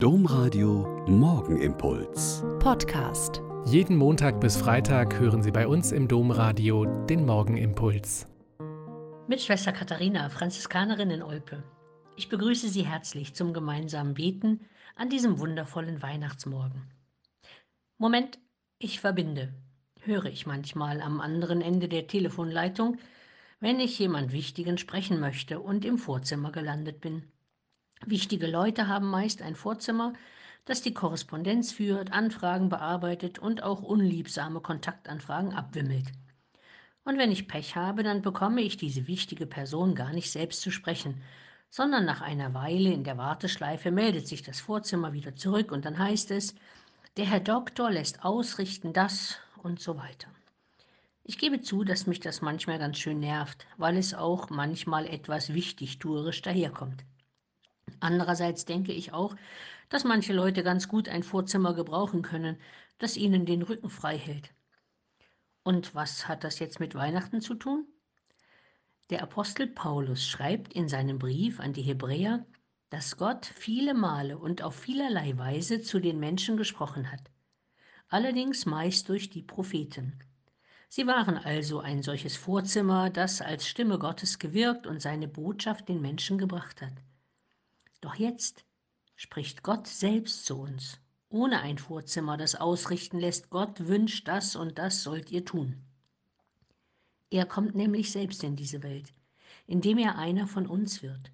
Domradio Morgenimpuls. Podcast. Jeden Montag bis Freitag hören Sie bei uns im Domradio den Morgenimpuls. Mit Schwester Katharina, Franziskanerin in Olpe. Ich begrüße Sie herzlich zum gemeinsamen Beten an diesem wundervollen Weihnachtsmorgen. Moment, ich verbinde, höre ich manchmal am anderen Ende der Telefonleitung, wenn ich jemand Wichtigen sprechen möchte und im Vorzimmer gelandet bin. Wichtige Leute haben meist ein Vorzimmer, das die Korrespondenz führt, Anfragen bearbeitet und auch unliebsame Kontaktanfragen abwimmelt. Und wenn ich Pech habe, dann bekomme ich diese wichtige Person gar nicht selbst zu sprechen, sondern nach einer Weile in der Warteschleife meldet sich das Vorzimmer wieder zurück und dann heißt es, der Herr Doktor lässt ausrichten das und so weiter. Ich gebe zu, dass mich das manchmal ganz schön nervt, weil es auch manchmal etwas wichtigtuerisch daherkommt. Andererseits denke ich auch, dass manche Leute ganz gut ein Vorzimmer gebrauchen können, das ihnen den Rücken frei hält. Und was hat das jetzt mit Weihnachten zu tun? Der Apostel Paulus schreibt in seinem Brief an die Hebräer, dass Gott viele Male und auf vielerlei Weise zu den Menschen gesprochen hat, allerdings meist durch die Propheten. Sie waren also ein solches Vorzimmer, das als Stimme Gottes gewirkt und seine Botschaft den Menschen gebracht hat. Doch jetzt spricht Gott selbst zu uns, ohne ein Vorzimmer, das ausrichten lässt, Gott wünscht das und das sollt ihr tun. Er kommt nämlich selbst in diese Welt, indem er einer von uns wird.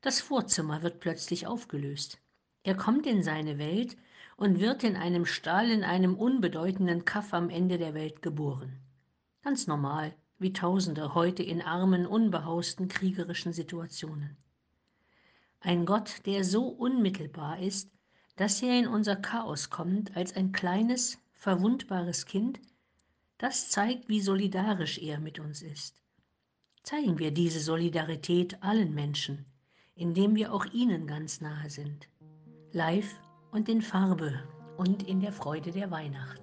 Das Vorzimmer wird plötzlich aufgelöst. Er kommt in seine Welt und wird in einem Stall in einem unbedeutenden Kaff am Ende der Welt geboren. Ganz normal, wie Tausende heute in armen, unbehausten, kriegerischen Situationen. Ein Gott, der so unmittelbar ist, dass er in unser Chaos kommt als ein kleines, verwundbares Kind, das zeigt, wie solidarisch er mit uns ist. Zeigen wir diese Solidarität allen Menschen, indem wir auch ihnen ganz nahe sind, live und in Farbe und in der Freude der Weihnacht.